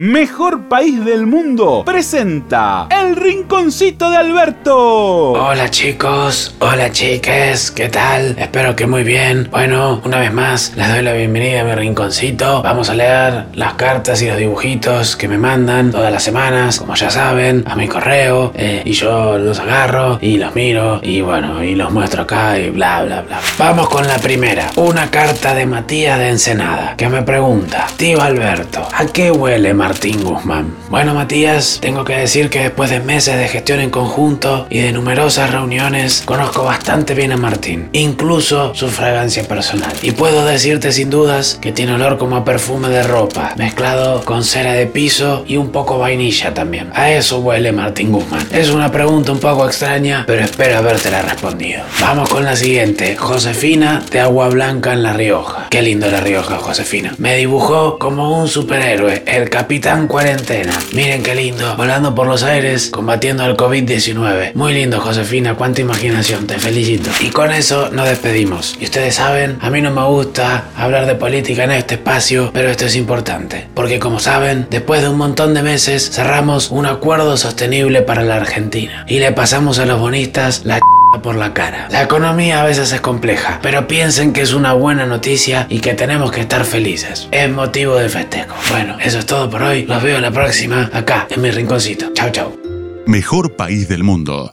Mejor País del Mundo presenta El Rinconcito de Alberto. Hola chicos, hola chiques, ¿qué tal? Espero que muy bien. Bueno, una vez más les doy la bienvenida a mi rinconcito. Vamos a leer las cartas y los dibujitos que me mandan todas las semanas, como ya saben, a mi correo. eh, y yo los agarro y los miro y bueno, y los muestro acá y bla bla bla. Vamos con la primera. Una carta de Matías de Ensenada que me pregunta, tío Alberto, ¿a qué huele Martín Guzmán? Bueno Matías, tengo que decir que después de meses de gestión en conjunto y de numerosas reuniones, conozco bastante bien a Martín, incluso su fragancia personal. Y puedo decirte sin dudas que tiene olor como a perfume de ropa, mezclado con cera de piso y un poco vainilla también. A eso huele Martín Guzmán. Es una pregunta un poco extraña, pero espero habértela respondido. Vamos con la siguiente. Josefina de Agua Blanca en La Rioja. Qué lindo La Rioja, Josefina. Me dibujó como un superhéroe, el Capitán Cuarentena. Miren qué lindo, volando por los aires, combatiendo al COVID-19. Muy lindo, Josefina, cuánta imaginación, te felicito. Y con eso nos despedimos. Y ustedes saben, a mí no me gusta hablar de política en este espacio, pero esto es importante. Porque como saben, después de un montón de meses cerramos un acuerdo sostenible para la Argentina. Y le pasamos a los bonistas la por la cara. La economía a veces es compleja, pero piensen que es una buena noticia y que tenemos que estar felices. Es motivo de festejo. Bueno, eso es todo por hoy. Los veo la próxima acá en mi rinconcito. Chau, chau. Mejor País del Mundo